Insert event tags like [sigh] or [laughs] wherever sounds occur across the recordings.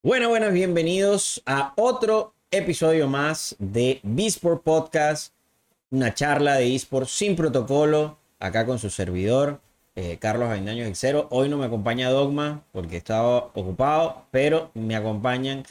Bueno, buenos, bienvenidos a otro episodio más de Bisport Podcast, una charla de eSport sin protocolo, acá con su servidor, eh, Carlos Avendaño Xero. Hoy no me acompaña Dogma porque estaba ocupado, pero me acompañan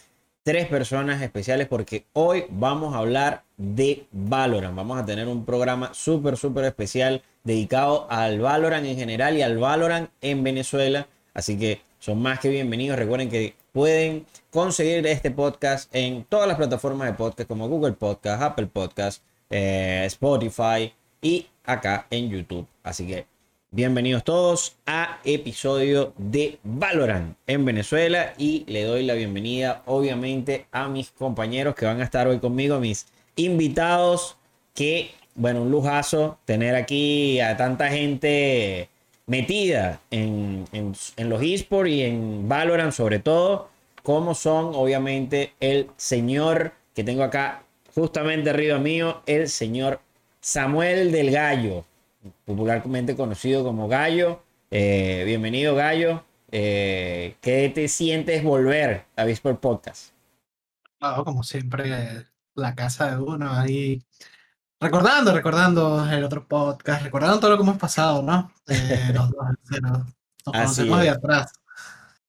tres personas especiales porque hoy vamos a hablar de Valorant. Vamos a tener un programa súper, súper especial dedicado al Valorant en general y al Valorant en Venezuela. Así que son más que bienvenidos. Recuerden que pueden conseguir este podcast en todas las plataformas de podcast como Google Podcast, Apple Podcast, eh, Spotify y acá en YouTube. Así que bienvenidos todos a episodio de Valorant en Venezuela y le doy la bienvenida obviamente a mis compañeros que van a estar hoy conmigo, mis invitados que, bueno, un lujazo tener aquí a tanta gente metida en, los esports y en Valorant sobre todo, como son obviamente el señor que tengo acá justamente arriba mío, el señor Samuel del Gallo, popularmente conocido como Gallo. Eh, bienvenido Gallo. Eh, ¿Qué te sientes volver a Visport Podcast? como siempre, la casa de uno ahí Recordando, recordando el otro podcast, recordando todo lo que hemos pasado, ¿no? [laughs] Eh, los dos, nos conocemos de atrás.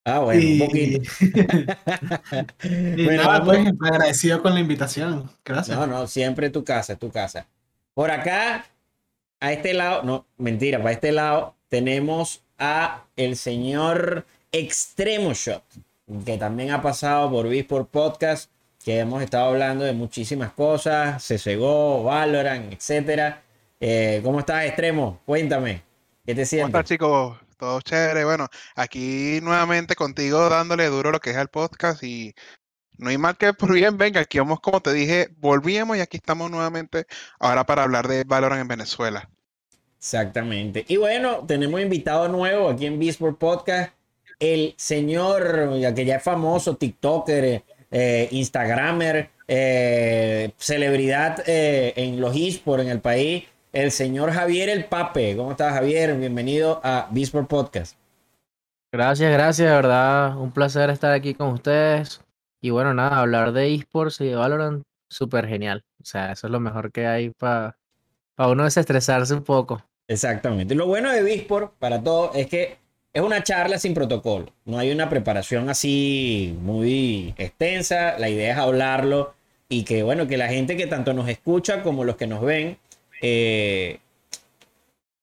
Ah, bueno, un poquito. [laughs] [laughs] y bueno, nada, pues, agradecido con la invitación. Gracias. No, no, siempre tu casa, tu casa. Por acá, a este lado, no, mentira, para este lado tenemos a el señor Extremo Shot, que también ha pasado por Visport Podcast que hemos estado hablando de muchísimas cosas, se cegó, Valorant, etcétera. Eh, ¿Cómo estás, Extremo? Cuéntame, ¿qué te sientes? ¿Cómo estás, chicos? Todo chévere. Bueno, aquí nuevamente contigo dándole duro lo que es el podcast y no hay mal que por bien venga. Aquí vamos, como te dije, volvíamos y aquí estamos nuevamente ahora para hablar de Valorant en Venezuela. Exactamente. Y bueno, tenemos invitado nuevo aquí en Beastport Podcast, el señor, ya que ya es famoso, TikToker, eh, Instagramer, eh, celebridad eh, en los esports en el país, el señor Javier El Pape. ¿Cómo estás, Javier? Bienvenido a Bisport Podcast. Gracias, gracias, de verdad. Un placer estar aquí con ustedes. Y bueno, nada, hablar de esports y de Valorant, súper genial. O sea, eso es lo mejor que hay para uno desestresarse un poco. Exactamente. Lo bueno de Bisport para todo es que es una charla sin protocolo. No hay una preparación así muy extensa. La idea es hablarlo y que, bueno, que la gente que tanto nos escucha como los que nos ven, eh,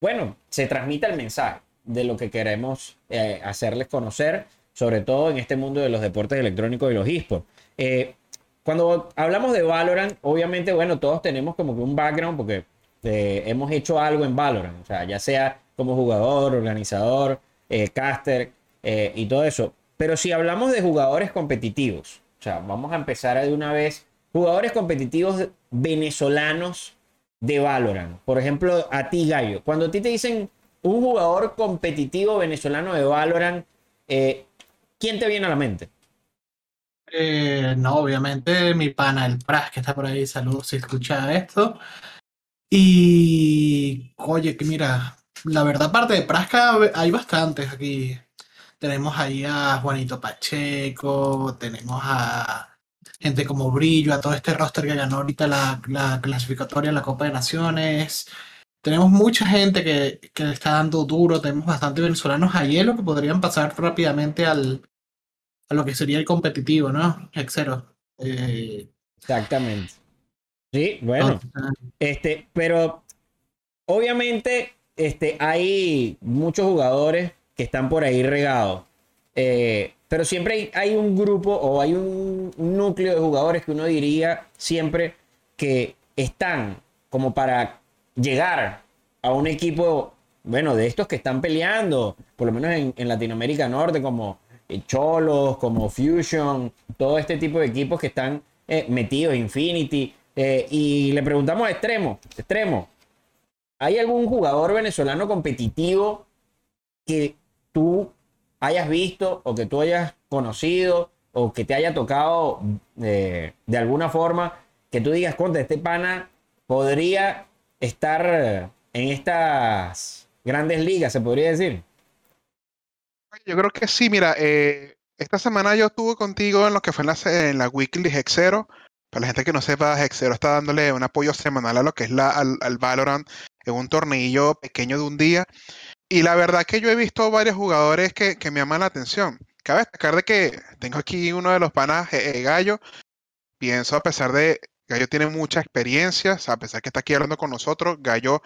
bueno, se transmita el mensaje de lo que queremos eh, hacerles conocer, sobre todo en este mundo de los deportes electrónicos y los esports. Eh, cuando hablamos de Valorant, obviamente, bueno, todos tenemos como que un background porque hemos hecho algo en Valorant, o sea, ya sea como jugador, organizador, eh, caster eh, y todo eso. Pero si hablamos de jugadores competitivos, o sea, vamos a empezar de una vez. Jugadores competitivos venezolanos de Valorant. Por ejemplo, a ti, Gallo. Cuando a ti te dicen un jugador competitivo venezolano de Valorant, eh, ¿quién te viene a la mente? no, obviamente mi pana, el Pras, que está por ahí. Saludos si escucha esto. Y, oye, que mira, la verdad, aparte de Prasca, hay bastantes aquí. Tenemos ahí a Juanito Pacheco, tenemos a gente como Brillo, a todo este roster que ganó ahorita la, la clasificatoria la Copa de Naciones. Tenemos mucha gente que, que le está dando duro, tenemos bastantes venezolanos a hielo que podrían pasar rápidamente al, a lo que sería el competitivo, ¿no? Excero. Eh, Exactamente. Sí, bueno. este, pero obviamente este, hay muchos jugadores que están por ahí regados. Eh, pero siempre hay, un grupo o hay un, núcleo de jugadores que uno diría siempre que están como para llegar a un equipo, bueno, de estos que están peleando, por lo menos en, Latinoamérica Norte, como eh, Cholos, como Fusion, todo este tipo de equipos que están eh, metidos, Infinity. y le preguntamos a Extremo, Extremo, ¿Hay algún jugador venezolano competitivo que tú hayas visto o que tú hayas conocido o que te haya tocado eh, de alguna forma que tú digas, contra este pana podría estar en estas grandes ligas, se podría decir? Yo creo que sí, mira, eh, esta semana yo estuve contigo en lo que fue en la, en la Weekly Hexero. Para la gente que no sepa, Hexero está dándole un apoyo semanal a lo que es la, al, al Valorant en un tornillo pequeño de un día. Y la verdad que yo he visto varios jugadores que, que me llaman la atención. Cabe destacar de que tengo aquí uno de los panas, eh, Gallo. Pienso, a pesar de Gallo tiene mucha experiencia, a pesar que está aquí hablando con nosotros, Gallo,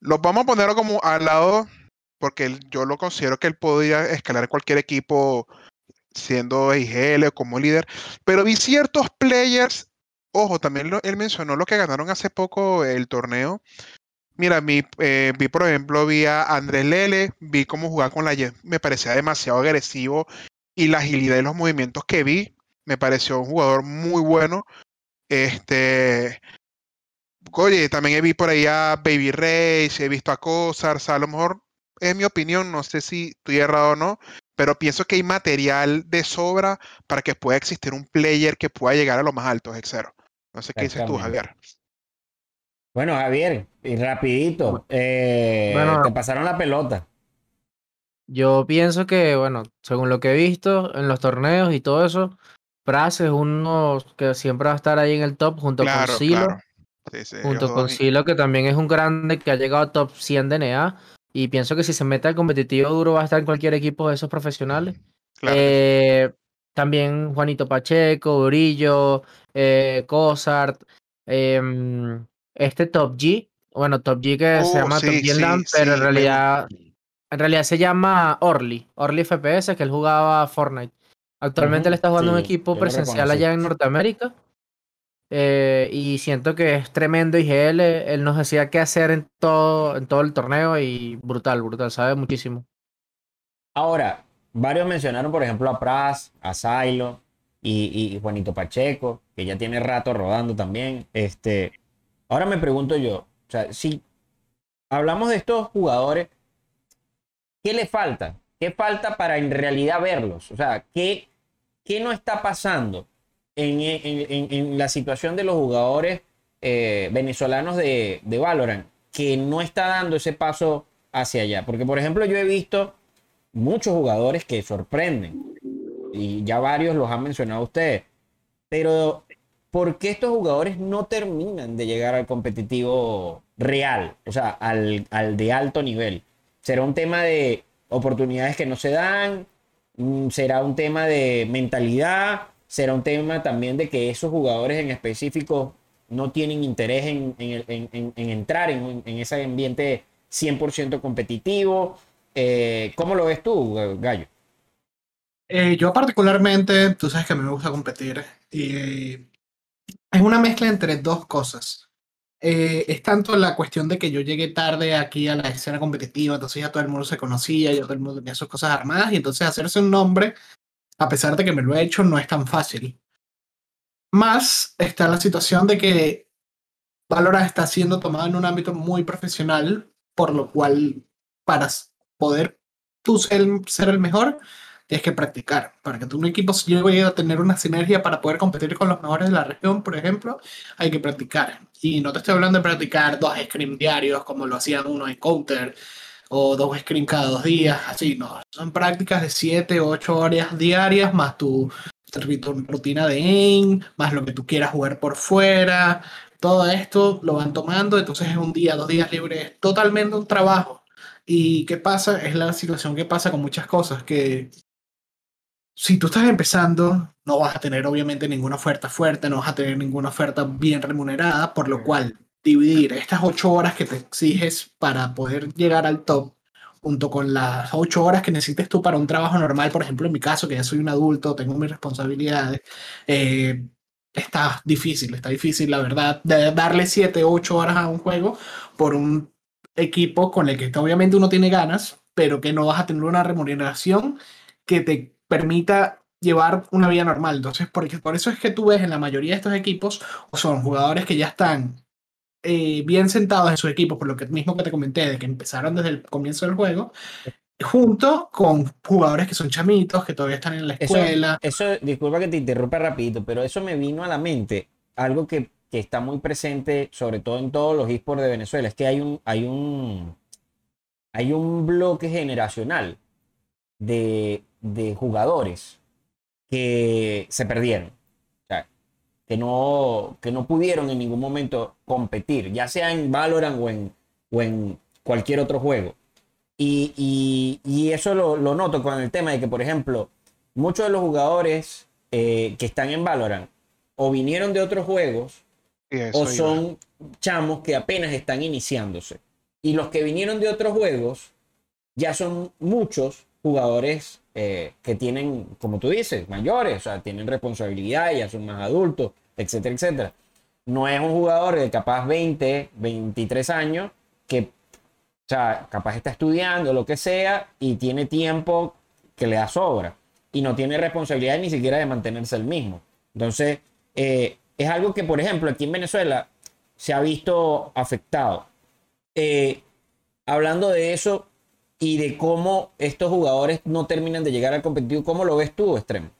lo vamos a poner como al lado, porque yo lo considero que él podía escalar cualquier equipo siendo IGL o como líder, pero vi ciertos players, ojo, también él mencionó lo que ganaron hace poco el torneo, Mira, vi, eh, vi, por ejemplo, vi a Andrés Lele, vi cómo jugaba con la Y, me parecía demasiado agresivo y la agilidad de los movimientos que vi, me pareció un jugador muy bueno. Este, oye, también vi por ahí a Baby Race, he visto a Cosar, a lo mejor es mi opinión, no sé si estoy errado o no, pero pienso que hay material de sobra para que pueda existir un player que pueda llegar a lo más alto, Xero. No sé qué dices tú, Javier. Bueno, Javier, y rapidito, eh, Bueno. te pasaron la pelota. Yo pienso que, bueno, según lo que he visto en los torneos y todo eso, Pras es uno que siempre va a estar ahí en el top junto Claro, con Silo. claro. Sí, sí, ellos Junto con Silo, que también es un grande que ha llegado a top 100 de NA. Y pienso que si se mete al competitivo duro va a estar en cualquier equipo de esos profesionales. claro. Eh, también Juanito Pacheco, Brillo, eh, Cosart, em, este Top G, bueno, Top G que se Oh, llama Top G sí, Land, pero en me- realidad, en realidad se llama Orly, Orly FPS, que él jugaba Fortnite. Actualmente él Ujú, está jugando un equipo presencial allá en Norteamérica. eh, y siento que es tremendo IGL. Él nos decía qué hacer en todo, en todo el torneo y brutal, brutal, sabe muchísimo. Ahora, varios mencionaron, por ejemplo, a Pras, a Silo y, y Juanito Pacheco, que ya tiene rato rodando también. Este, ahora me pregunto yo, o sea, si hablamos de estos jugadores, ¿qué le falta? ¿Qué falta para en realidad verlos? O sea, ¿qué, qué no está pasando en, en- la situación de los jugadores eh, venezolanos de, de Valorant que no está dando ese paso hacia allá? Porque, por ejemplo, yo he visto muchos jugadores que sorprenden. Y ya varios los han mencionado ustedes. Pero, ¿por qué estos jugadores no terminan de llegar al competitivo real? O sea, al, al de alto nivel. ¿Será un tema de oportunidades que no se dan? Mm, ¿Será un tema de mentalidad? ¿Será un tema también de que esos jugadores en específico no tienen interés en, en en- en- en entrar en, ese ambiente 100% competitivo? Eh, ¿Cómo lo ves tú, Gallo? Eh, yo particularmente, tú sabes que a mí me gusta competir y es una mezcla entre dos cosas. Eh, es tanto la cuestión de que yo llegué tarde aquí a la escena competitiva, entonces ya todo el mundo se conocía, ya todo el mundo tenía sus cosas armadas y entonces hacerse un nombre, a pesar de que me lo he hecho, no es tan fácil. Más está la situación de que Valorant está siendo tomado en un ámbito muy profesional, por lo cual para poder tú ser el mejor, tienes que practicar. Para que un equipo llegue a tener una sinergia para poder competir con los mejores de la región, por ejemplo, hay que practicar. Y no te estoy hablando de practicar dos scrim diarios como lo hacían uno en Counter o dos scrim cada dos días, así, no. Son prácticas de 7, 8 horas diarias más tu, rutina de aim, más lo que tú quieras jugar por fuera. Todo esto lo van tomando, entonces es un día, dos días libres, es totalmente un trabajo. ¿Y qué pasa? Es la situación que pasa con muchas cosas, que si tú estás empezando, no vas a tener obviamente ninguna oferta fuerte, no vas a tener ninguna oferta bien remunerada, por lo cual dividir estas ocho horas que te exiges para poder llegar al top, junto con las ocho horas que necesites tú para un trabajo normal, por ejemplo, en mi caso, que ya soy un adulto, tengo mis responsabilidades, eh, está difícil, está difícil, la verdad, de darle siete, ocho horas a un juego por un equipo con el que obviamente uno tiene ganas, pero que no vas a tener una remuneración que te permita llevar una vida normal. Entonces, porque, por eso es que tú ves en la mayoría de estos equipos, o son jugadores que ya están eh, bien sentados en su equipo, por lo que mismo que te comenté, de que empezaron desde el comienzo del juego, junto con jugadores que son chamitos, que todavía están en la Eso, escuela. eso, disculpa que te interrumpa rapidito, pero eso me vino a la mente, algo que, que está muy presente, sobre todo en todos los esports de Venezuela, es que hay un, hay un, hay un bloque generacional de, de jugadores que se perdieron. O sea, que no, que no pudieron en ningún momento competir, ya sea en Valorant o en, o en cualquier otro juego. Y, y- y eso lo, lo noto con el tema de que, por ejemplo, muchos de los jugadores eh, que están en Valorant o vinieron de otros juegos o iba. son chamos que apenas están iniciándose. Y los que vinieron de otros juegos ya son muchos jugadores eh, que tienen, como tú dices, mayores, o sea, tienen responsabilidad, ya son más adultos, etcétera, etcétera. No es un jugador de capaz 20, 23 años que, o sea, capaz está estudiando, lo que sea, y tiene tiempo que le da sobra. Y no tiene responsabilidad ni siquiera de mantenerse el mismo. Entonces, eh, es algo que, por ejemplo, aquí en Venezuela se ha visto afectado. Eh, hablando de eso y de cómo estos jugadores no terminan de llegar al competitivo, ¿cómo lo ves tú, Extremo?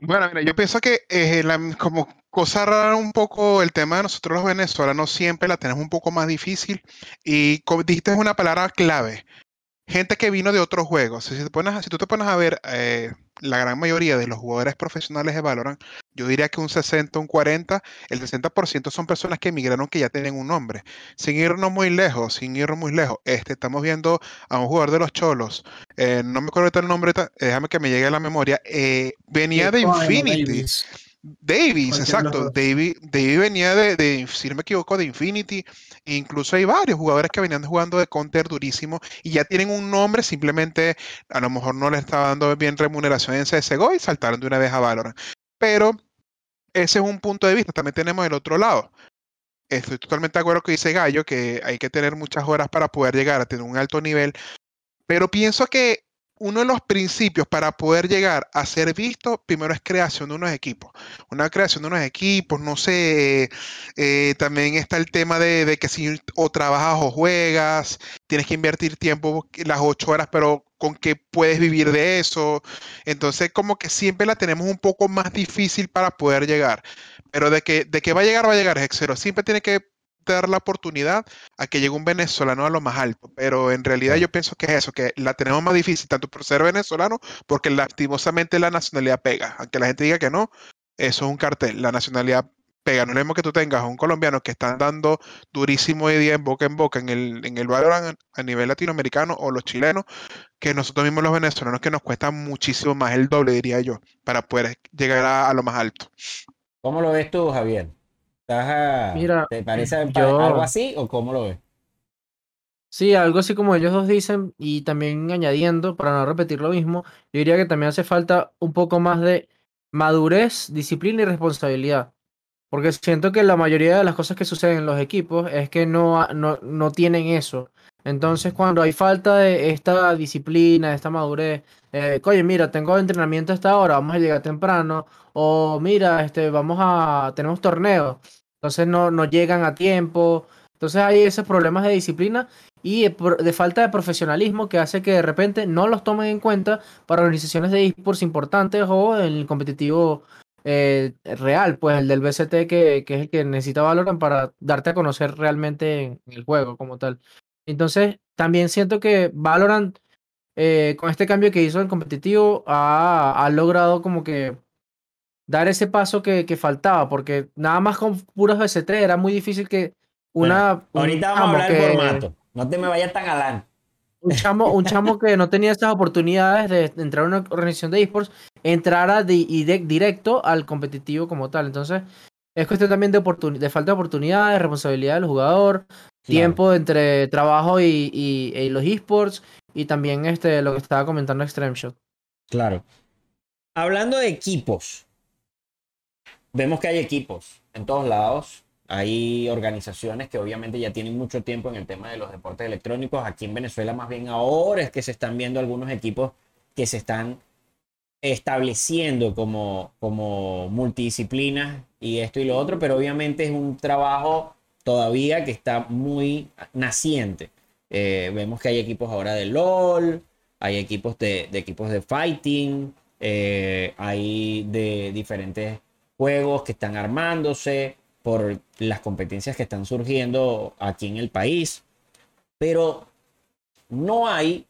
Bueno, mira, yo pienso que eh, la- como cosa rara un poco el tema de nosotros los venezolanos siempre la tenemos un poco más difícil y como dijiste es una palabra clave. Gente que vino de otros juegos. Si, te pones, a- si tú te pones a ver eh, la gran mayoría de los jugadores profesionales de Valorant, yo diría que un 60, un 40, el 60% son personas que emigraron que ya tienen un nombre. Sin irnos muy lejos, sin irnos muy lejos. Este, estamos viendo a un jugador de los Cholos, eh, no me acuerdo el nombre, déjame que me llegue a la memoria. eh, venía de Infinity. Davis. Davis, exacto. Davis, Davis venía de, de, si no me equivoco, de Infinity. E incluso hay varios jugadores que venían jugando de Counter durísimo y ya tienen un nombre, simplemente a lo mejor no les estaba dando bien remuneración en CSGO y saltaron de una vez a Valorant. Pero ese es un punto de vista. También tenemos el otro lado. Estoy totalmente de acuerdo con dice Gallo, que hay que tener muchas horas para poder llegar a tener un alto nivel. Pero pienso que uno de los principios para poder llegar a ser visto, primero es creación de unos equipos. Una creación de unos equipos, no sé, eh, también está el tema de, que si o trabajas o juegas, tienes que invertir tiempo, las ocho horas, pero con qué puedes vivir de eso. Entonces, como que siempre la tenemos un poco más difícil para poder llegar. Pero de que, de que va a llegar, va a llegar, es. Siempre tiene que dar la oportunidad a que llegue un venezolano a lo más alto. Pero en realidad yo pienso que es eso, que la tenemos más difícil, tanto por ser venezolano, porque lastimosamente la nacionalidad pega. Aunque la gente diga que no, eso es un cartel. La nacionalidad pega. No es lo que tú tengas a un colombiano que están dando durísimo hoy día en boca en boca en el, en el a nivel latinoamericano o los chilenos, que nosotros mismos los venezolanos, que nos cuesta muchísimo más el doble, diría yo, para poder llegar a, a lo más alto. ¿Cómo lo ves tú, Javier? ¿Estás a- Mira, ¿Te parece pa- yo- algo así o cómo lo ves? Sí, algo así como ellos dos dicen, y también añadiendo, para no repetir lo mismo, yo diría que también hace falta un poco más de madurez, disciplina y responsabilidad. Porque siento que la mayoría de las cosas que suceden en los equipos es que no, no, no tienen eso. Entonces, cuando hay falta de esta disciplina, esta madurez, eh, oye, mira, tengo entrenamiento a esta hora, vamos a llegar temprano, o mira, este, vamos a, tenemos torneos, entonces no, no llegan a tiempo. Entonces hay esos problemas de disciplina y de, falta de profesionalismo que hace que de repente no los tomen en cuenta para organizaciones de esports importantes o en el competitivo eh, real, pues el del BCT que, que es el que necesita Valorant para darte a conocer realmente en el juego como tal. Entonces también siento que Valorant eh, con este cambio que hizo en competitivo ha, ha logrado como que dar ese paso que, que faltaba, porque nada más con puros BCT era muy difícil que una... un Ahorita vamos a hablar del formato. No te me vayas tan galán. un chamo, un chamo que no tenía esas oportunidades de entrar a una organización de esports, entrara y de- directo al competitivo como tal. Entonces, es cuestión también de, de falta de oportunidades, responsabilidad del jugador, tiempo entre trabajo y, y- y los esports, y también este, lo que estaba comentando Extreme Shot. Claro. Hablando de equipos, vemos que hay equipos en todos lados. Hay organizaciones que obviamente ya tienen mucho tiempo en el tema de los deportes electrónicos. Aquí en Venezuela más bien ahora es que se están viendo algunos equipos que se están estableciendo como, como multidisciplinas y esto y lo otro, pero obviamente es un trabajo todavía que está muy naciente. Eh, vemos que hay equipos ahora de LOL, hay equipos de, equipos de fighting, eh, hay de diferentes juegos que están armándose por las competencias que están surgiendo aquí en el país, pero no hay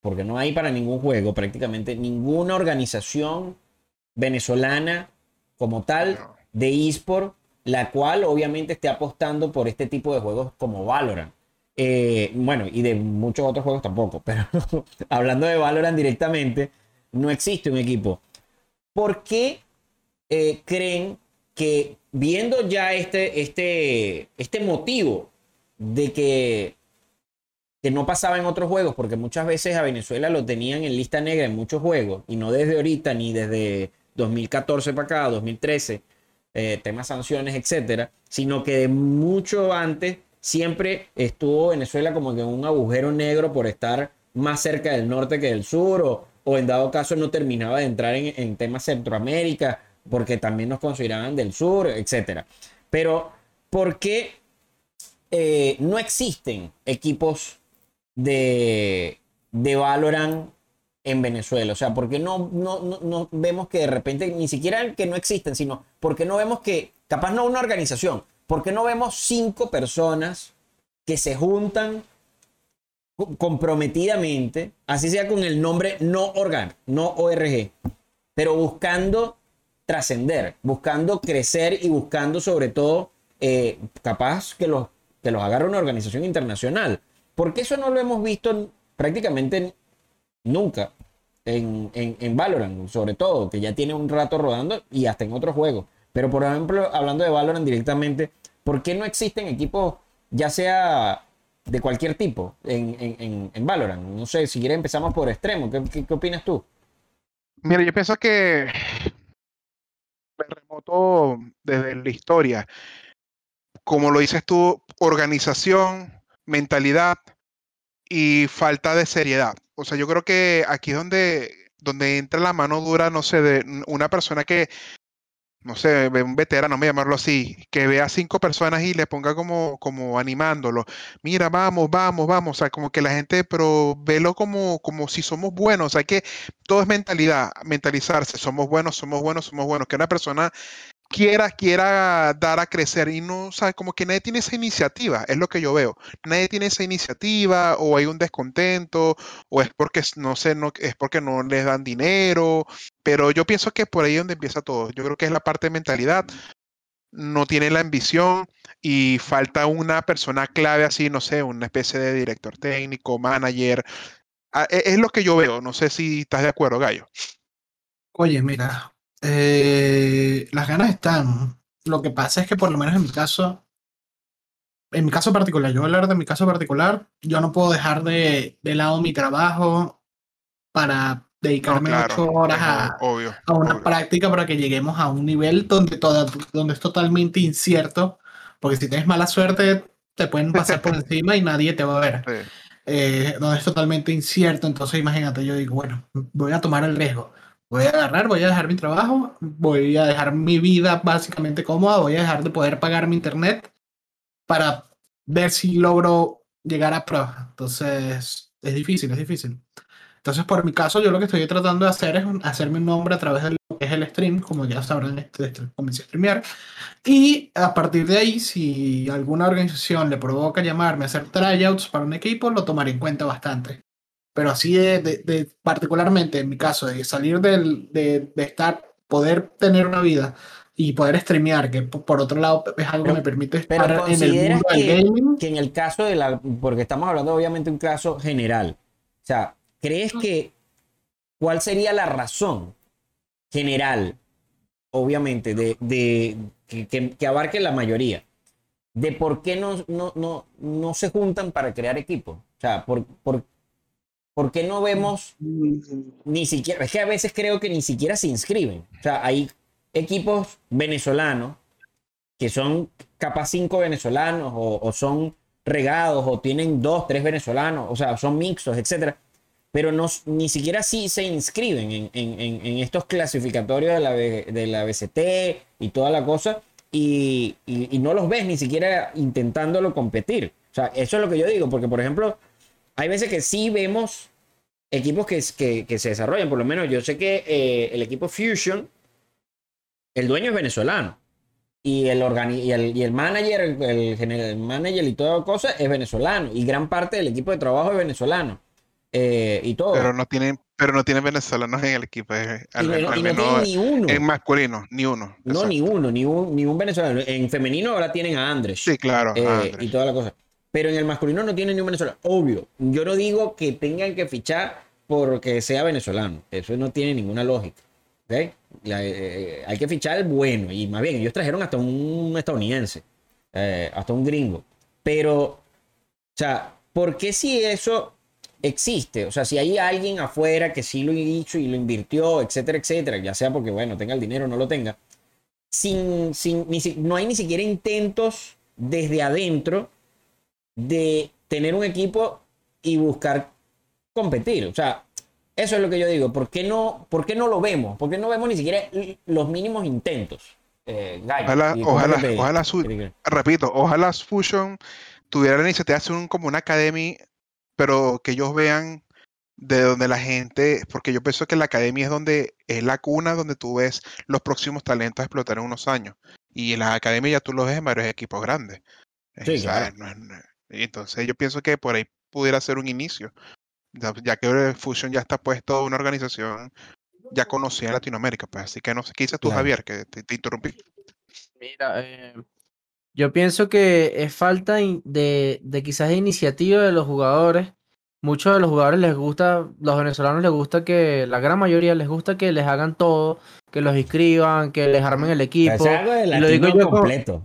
porque no hay para ningún juego prácticamente ninguna organización venezolana como tal de eSport, la cual obviamente esté apostando por este tipo de juegos como Valorant. Eh, bueno, y de muchos otros juegos tampoco, [laughs] pero hablando de Valorant directamente, no existe un equipo. ¿Por qué eh, creen que viendo ya este, este, este motivo de que, que no pasaba en otros juegos, porque muchas veces a Venezuela lo tenían en lista negra en muchos juegos, y no desde ahorita ni desde 2014 para acá, 2013, eh, temas sanciones, etcétera, sino que de mucho antes siempre estuvo Venezuela como que en un agujero negro por estar más cerca del norte que del sur, o, o en dado caso no terminaba de entrar en, en temas Centroamérica, porque también nos consideraban del sur, etcétera. Pero, ¿por qué eh, no existen equipos de, de Valorant en Venezuela? O sea, ¿por qué no, no, no, no vemos que de repente, ni siquiera que no existen, sino ¿por qué no vemos que, capaz no una organización, ¿por qué no vemos cinco personas que se juntan co- comprometidamente, así sea con el nombre no organ, no ORG, pero buscando trascender, buscando crecer y buscando sobre todo eh, capaz que los, que los agarre una organización internacional. Porque eso no lo hemos visto prácticamente nunca en, en, en Valorant, sobre todo, que ya tiene un rato rodando y hasta en otros juegos. Pero por ejemplo, hablando de Valorant directamente, ¿por qué no existen equipos, ya sea de cualquier tipo, en, en, Valorant? No sé, si quieres empezamos por extremo. ¿Qué, qué, qué opinas tú? Mira, yo pienso que remoto desde la historia, como lo dices tú, organización, mentalidad y falta de seriedad. O sea, yo creo que aquí es donde, donde entra la mano dura, no sé, de una persona que, no sé, un veterano, a llamarlo así, que vea cinco personas y le ponga como, como animándolo. Mira, vamos, vamos, vamos. O sea, como que la gente, pero velo como, como si somos buenos. O sea, que todo es mentalidad, mentalizarse. Somos buenos, somos buenos, somos buenos. Que una persona quiera, quiera dar a crecer y no, sea, como que nadie tiene esa iniciativa, es lo que yo veo. Nadie tiene esa iniciativa o hay un descontento o es porque, no sé, no, es porque no les dan dinero, pero yo pienso que por ahí es donde empieza todo. Yo creo que es la parte de mentalidad. No tiene la ambición y falta una persona clave así, no sé, una especie de director técnico, manager. Ah, e- Es lo que yo veo. No sé si estás de acuerdo, Gallo. Oye, mira, eh, las ganas están. Lo que pasa es que por lo menos en mi caso, en mi caso particular, yo voy a hablar de mi caso particular, yo no puedo dejar de, de lado mi trabajo para No, dedicarme claro, ocho horas a, obvio, a una obvio. práctica para que lleguemos a un nivel donde, toda, donde es totalmente incierto, porque si tienes mala suerte, te pueden pasar por [laughs] encima y nadie te va a ver. Sí. Eh, donde es totalmente incierto, entonces imagínate, yo digo, bueno, voy a tomar el riesgo. Voy a agarrar, voy a dejar mi trabajo, voy a dejar mi vida básicamente cómoda, voy a dejar de poder pagar mi internet para ver si logro llegar a prueba. Entonces, es difícil, es difícil. Entonces, por mi caso, yo lo que estoy tratando de hacer es hacerme un nombre a través de lo que es el stream, como ya sabrán, este, este, comencé a streamear. Y a partir de ahí, si alguna organización le provoca llamarme a hacer tryouts para un equipo, lo tomaré en cuenta bastante. Pero así de, de- de- particularmente en mi caso, de salir del, de, de estar, poder tener una vida y poder streamear, que po- por otro lado es algo que me permite pero estar en el mundo del que- gaming. que en el caso de la, porque estamos hablando obviamente de un caso general, o sea, ¿crees que cuál sería la razón general, obviamente, de, de que, que- que abarque la mayoría, de por qué no, no, no, no se juntan para crear equipos? O sea, por, por, ¿por qué no vemos ni siquiera, es que a veces creo que ni siquiera se inscriben. O sea, hay equipos venezolanos que son capaz cinco venezolanos o, o son regados o tienen dos, tres venezolanos, o sea, son mixtos, etcétera, pero no, ni siquiera sí se inscriben en, en- en- estos clasificatorios de la, B- de la BCT y toda la cosa y, y- y no los ves ni siquiera intentándolo competir. O sea, eso es lo que yo digo, porque por ejemplo, hay veces que sí vemos equipos que, que, que se desarrollan, por lo menos yo sé que eh, el equipo Fusion, el dueño es venezolano. Y el, organi- y el, y el manager, el, el general manager y toda cosa es venezolano. Y gran parte del equipo de trabajo es venezolano. eh, y todo. Pero no tienen, pero no tienen venezolanos en el equipo. eh, y no, y al no menos tienen ni uno. en masculino, ni uno. No, ni uno, ni un, ni un venezolano. En femenino ahora tienen a Andrés. Sí, claro. Andrés. y toda la cosa. Pero en el masculino no tienen ni un venezolano. Obvio. Yo no digo que tengan que fichar porque sea venezolano. Eso no tiene ninguna lógica. ¿ok? La- eh, hay que fichar el bueno. Y más bien, ellos trajeron hasta un estadounidense. eh, hasta un gringo. Pero, o sea, ¿por qué si eso existe? O sea, si hay alguien afuera que sí lo hizo y lo invirtió, etcétera, etcétera, ya sea porque, bueno, tenga el dinero o no lo tenga, sin, sin, ni no hay ni siquiera intentos desde adentro de tener un equipo y buscar competir. O sea, eso es lo que yo digo. ¿Por qué no, por qué no lo vemos? ¿Por qué no vemos ni siquiera los mínimos intentos? Eh, Gallo, Ojalá, ojalá, te- ojalá su- repito, ojalá Fusion tuviera la iniciativa de hacer un, como una academy, pero que ellos vean de donde la gente, porque yo pienso que la academia es donde es la cuna donde tú ves los próximos talentos a explotar en unos años. Y en la academia ya tú los ves en varios equipos grandes. Sí, claro. no es- entonces yo pienso que por ahí pudiera ser un inicio, ya, ya que Fusion ya está puesto una organización ya conocida en Latinoamérica, pues así que no sé, ¿qué dices tú, Claro. Javier? Que te, te interrumpí. Mira, eh, yo pienso que es falta de, de quizás de iniciativa de los jugadores. Muchos de los jugadores les gusta, los venezolanos les gusta que, la gran mayoría les gusta que les hagan todo, que los inscriban, que les armen el equipo. es algo de y lo digo yo como- completo.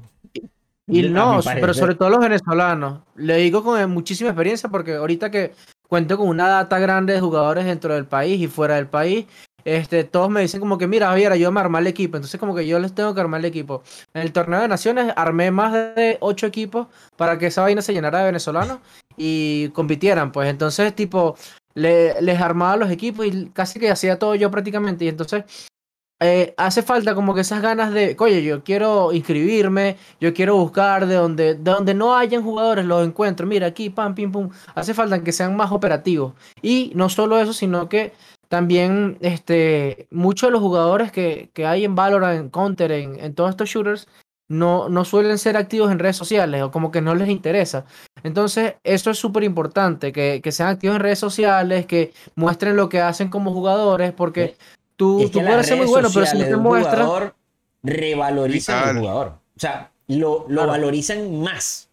Y no, pero sobre todo los venezolanos. Le digo con muchísima experiencia porque ahorita que cuento con una data grande de jugadores dentro del país y fuera del país, este, todos me dicen como que, mira, Javier, ayúdame a armar el equipo. Entonces como que yo les tengo que armar el equipo. En el torneo de naciones armé más de ocho equipos para que esa vaina se llenara de venezolanos y compitieran. Pues entonces tipo, le- les armaba los equipos y casi que hacía todo yo prácticamente. Y entonces eh, hace falta como que esas ganas de, oye, yo quiero inscribirme, yo quiero buscar de donde, de no hayan jugadores, los encuentro. Mira, aquí, pam, pim, pum. Hace falta que sean más operativos. Y no solo eso, sino que también este, muchos de los jugadores que, que hay en Valorant, en Counter, en, en todos estos shooters, no, no suelen ser activos en redes sociales o como que no les interesa. Entonces, eso es súper importante, que, que sean activos en redes sociales, que muestren lo que hacen como jugadores, porque tú, Es que tú puedes ser muy bueno, pero si no te muestras... al jugador. O sea, lo, lo Claro. valorizan más.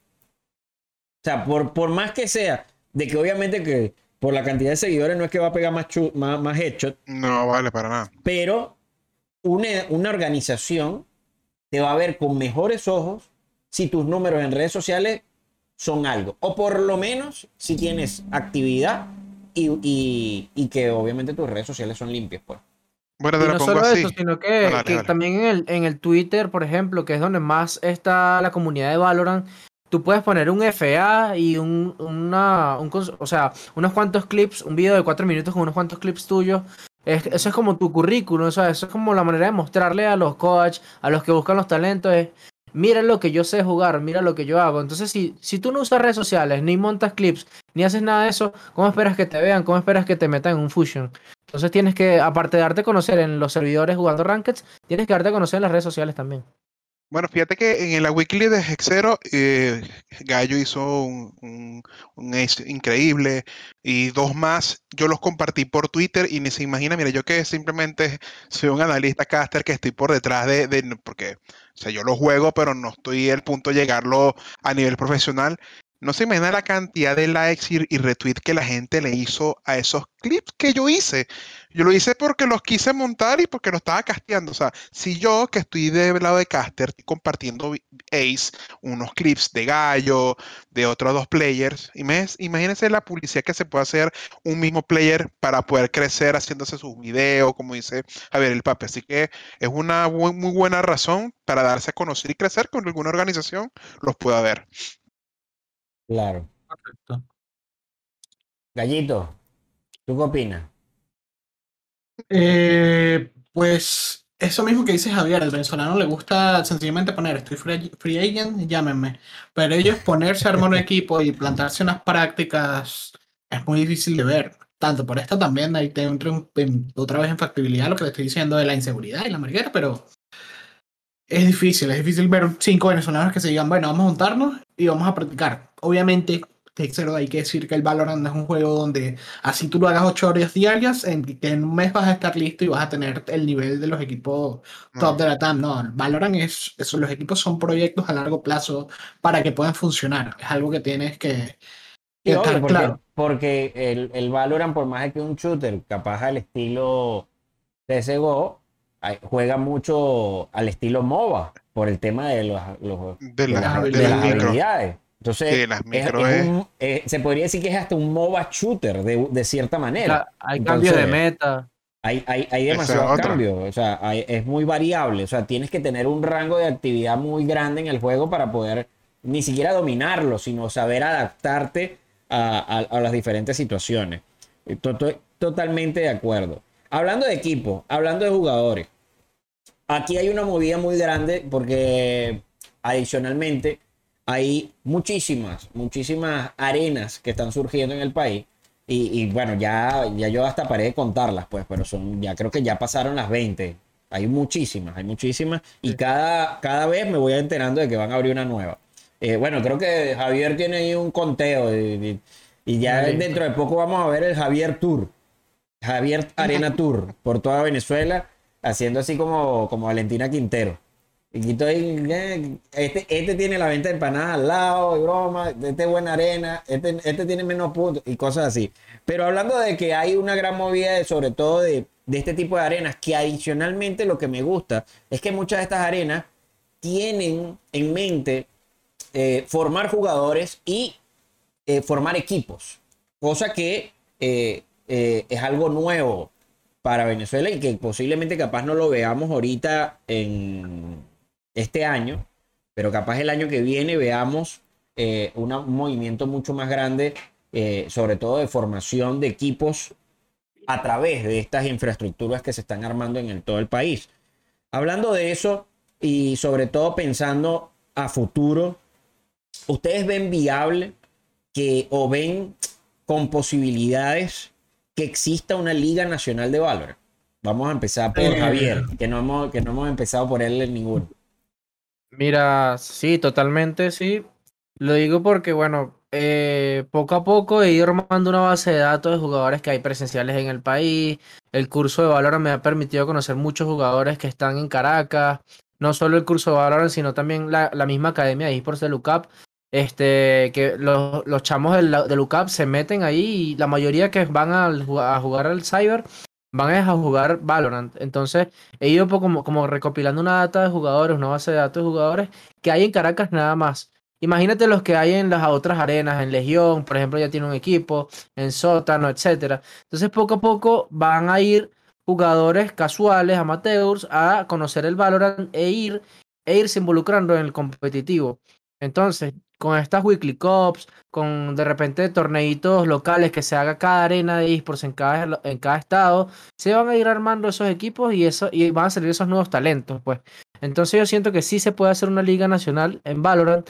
O sea, por, por más que sea, de que obviamente que por la cantidad de seguidores no es que va a pegar más, chu- más, más headshot, No vale para nada. pero una, una organización te va a ver con mejores ojos si tus números en redes sociales son algo. O por lo menos si tienes actividad y, y- y que obviamente tus redes sociales son limpias. Pues. Bueno, Y no solo así. eso, sino que, dale, que dale. también en el, en el Twitter, por ejemplo, que es donde más está la comunidad de Valorant, tú puedes poner un FA y un, una, un o sea, unos cuantos clips, un video de cuatro minutos con unos cuantos clips tuyos. Es- eso es como tu currículum, o sea, eso es como la manera de mostrarle a los coaches, a los que buscan los talentos, es, mira lo que yo sé jugar, mira lo que yo hago. Entonces, si, si tú no usas redes sociales, ni montas clips, ni haces nada de eso, ¿cómo esperas que te vean? ¿Cómo esperas que te metan en un fusion? Entonces tienes que, aparte de darte a conocer en los servidores jugando Rankeds, tienes que darte a conocer en las redes sociales también. Bueno, fíjate que en la weekly de Hexero, eh, Gallo hizo un, un, ace increíble y dos más. Yo los compartí por Twitter y ni se imagina, mira, yo que simplemente soy un analista caster que estoy por detrás de, de- porque, o sea, yo lo juego, pero no estoy al punto de llegarlo a nivel profesional. No se imagina la cantidad de likes y, y retweets que la gente le hizo a esos clips que yo hice. Yo lo hice porque los quise montar y porque lo estaba casteando. O sea, si yo que estoy del lado de caster, estoy compartiendo Ace, unos clips de Gallo, de otros dos players, imag- imagínense la publicidad que se puede hacer un mismo player para poder crecer haciéndose sus videos, como dice Javier el Pape. Así que es una bu- muy buena razón para darse a conocer y crecer con alguna organización, los pueda ver. Claro. Correcto. Gallito, ¿tú qué opinas? Eh, pues eso mismo que dice Javier, al venezolano le gusta sencillamente poner estoy free, free agent, llámenme. Pero ellos [laughs] ponerse a armar un equipo y plantarse unas prácticas es muy difícil de ver. Tanto por esto también ahí te entro en- en- otra vez en factibilidad lo que le estoy diciendo de la inseguridad y la marguera, pero es difícil, es difícil ver cinco venezolanos que se digan, bueno, vamos a juntarnos y vamos a practicar. Obviamente Pixel, hay que decir que el Valorant es un juego donde así tú lo hagas 8 horas diarias, en, que en un mes vas a estar listo y vas a tener el nivel de los equipos top de la TAM. No, Valorant es, eso, los equipos son proyectos a largo plazo para que puedan funcionar. Es algo que tienes que, que Sí, obvio, estar porque, claro. porque el, el Valorant, por más de que un shooter capaz al estilo CSGO, ay, juega mucho al estilo MOBA, por el tema de, los, los- De de las, de de las las micro. habilidades. Entonces, las es- micro es es- un- eh, se podría decir que es hasta un MOBA shooter de, de cierta manera. Hay cambios de meta. Hay, hay, hay es demasiados otra. cambios, o sea, hay- es muy variable, o sea, tienes que tener un rango de actividad muy grande en el juego para poder ni siquiera dominarlo, sino saber adaptarte a, a- a las diferentes situaciones. Eh, to- to- totalmente de acuerdo. Hablando de equipo, hablando de jugadores, aquí hay una movida muy grande porque adicionalmente hay muchísimas, muchísimas arenas que están surgiendo en el país. Y, y bueno, ya, ya yo hasta paré de contarlas, pues, pero son, ya creo que ya pasaron las 20. Hay muchísimas, hay muchísimas. Y Sí. cada, cada vez me voy enterando de que van a abrir una nueva. Eh, bueno, creo que Javier tiene ahí un conteo. Y, y- y ya dentro de poco vamos a ver el Javier Tour. Javier Arena [laughs] Tour por toda Venezuela, haciendo así como, como Valentina Quintero. Y ahí, eh, este, este tiene la venta de empanadas al lado, y broma, este es buena arena, este, este tiene menos puntos y cosas así. Pero hablando de que hay una gran movida, de- sobre todo de, de este tipo de arenas, que adicionalmente lo que me gusta es que muchas de estas arenas tienen en mente eh, formar jugadores y eh, formar equipos, cosa que es algo nuevo para Venezuela y que posiblemente capaz no lo veamos ahorita en este año, pero capaz el año que viene veamos eh, un movimiento mucho más grande, eh, sobre todo de formación de equipos a través de estas infraestructuras que se están armando en todo el país. Hablando de eso y sobre todo pensando a futuro, ¿ustedes ven viable que o ven con posibilidades que exista una Liga Nacional de Valor? Vamos a empezar por. Javier, que no hemos, que no hemos empezado por él en ninguno. Mira, sí, totalmente sí. Lo digo porque, bueno, eh, poco a poco he ido armando una base de datos de jugadores que hay presenciales en el país. El curso de Valorant me ha permitido conocer muchos jugadores que están en Caracas. No solo el curso de Valorant, sino también la, la misma academia de esports de LUCAP. Este, que los, los chamos del, de LUCAP se meten ahí y la mayoría que van a jugar al Cyber van a jugar Valorant. Entonces, he ido po- como, como recopilando una data de jugadores, una base de datos de jugadores que hay en Caracas nada más. Imagínate los que hay en las otras arenas, en Legión, por ejemplo, ya tiene un equipo, en Sótano, etcétera. Entonces, poco a poco van a ir jugadores casuales, amateurs, a conocer el Valorant e ir e irse involucrando en el competitivo. Entonces, con estas weekly cups, con de repente torneitos locales que se haga cada arena de esports en cada, en cada estado, se van a ir armando esos equipos y eso y van a salir esos nuevos talentos, pues. Entonces yo siento que sí se puede hacer una liga nacional en Valorant.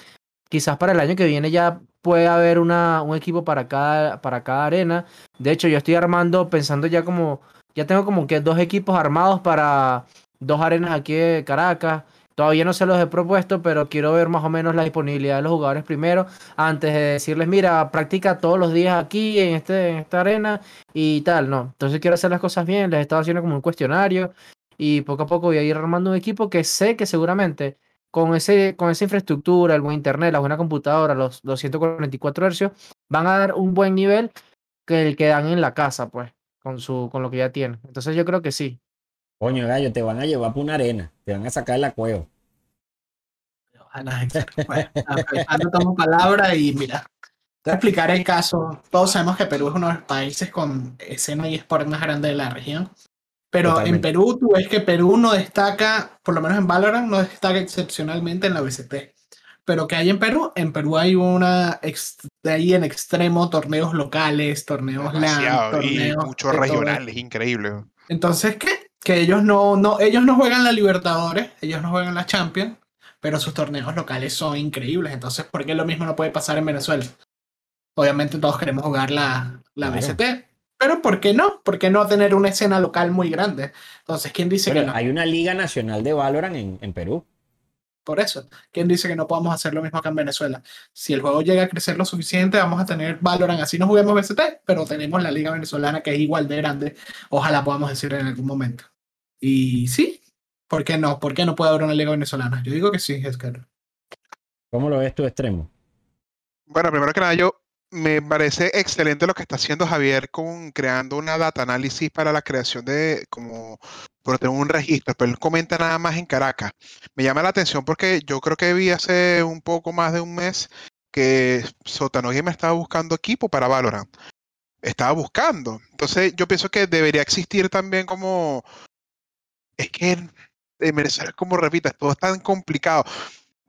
Quizás para el año que viene ya puede haber una, un equipo para cada, para cada arena. De hecho, yo estoy armando, pensando ya como, ya tengo como que dos equipos armados para dos arenas aquí de Caracas. Todavía no se los he propuesto, pero quiero ver más o menos la disponibilidad de los jugadores primero, antes de decirles, mira, practica todos los días aquí en, este, esta arena y tal, no. Entonces quiero hacer las cosas bien, les he estado haciendo como un cuestionario y poco a poco voy a ir armando un equipo que sé que seguramente con, ese, con esa infraestructura, el buen internet, la buena computadora, los, los 144 hercios, van a dar un buen nivel que el que dan en la casa, pues, con, su, con lo que ya tienen. Entonces yo creo que sí. Coño, gallo, te van a llevar por una arena, te van a sacar de la cueva. [laughs] Bueno, tomo palabra y mira, te voy a explicar el caso. Todos sabemos que Perú es uno de los países con escena y sport más grande de la región. Pero en Totalmente. Perú tú ves que Perú no destaca, por lo menos en Valorant, no destaca excepcionalmente en la BCT. Pero que hay en Perú? En Perú hay una, ex- de ahí en extremo, torneos locales, torneos LAN, y torneos muchos todo. regionales, increíble. Entonces, ¿qué? Que ellos no, no, ellos no juegan la Libertadores, ellos no juegan la Champions, pero sus torneos locales son increíbles. Entonces, ¿por qué lo mismo no puede pasar en Venezuela? Obviamente todos queremos jugar la, la Claro. BCT, pero ¿por qué no? ¿Por qué no tener una escena local muy grande? Entonces, ¿quién dice que no? hay una Liga Nacional de Valorant en, en Perú. Por eso, ¿quién dice que no podamos hacer lo mismo acá en Venezuela? Si el juego llega a crecer lo suficiente, vamos a tener Valorant. Así no juguemos BCT, pero tenemos la liga venezolana que es igual de grande. Ojalá podamos decir en algún momento. Y sí, ¿por qué no? ¿Por qué no puede haber una liga venezolana? Yo digo que sí, Edgar. ¿Cómo lo ves tú, extremo? Bueno, primero que nada, yo me parece excelente lo que está haciendo Javier con creando una data análisis para la creación de como por tener un registro, pero él comenta nada más en Caracas. Me llama la atención porque yo creo que vi hace un poco más de un mes que Sotano me estaba buscando equipo para Valorant. Estaba buscando. Entonces yo pienso que debería existir también como... Es que en Venezuela, como repitas, todo es tan complicado.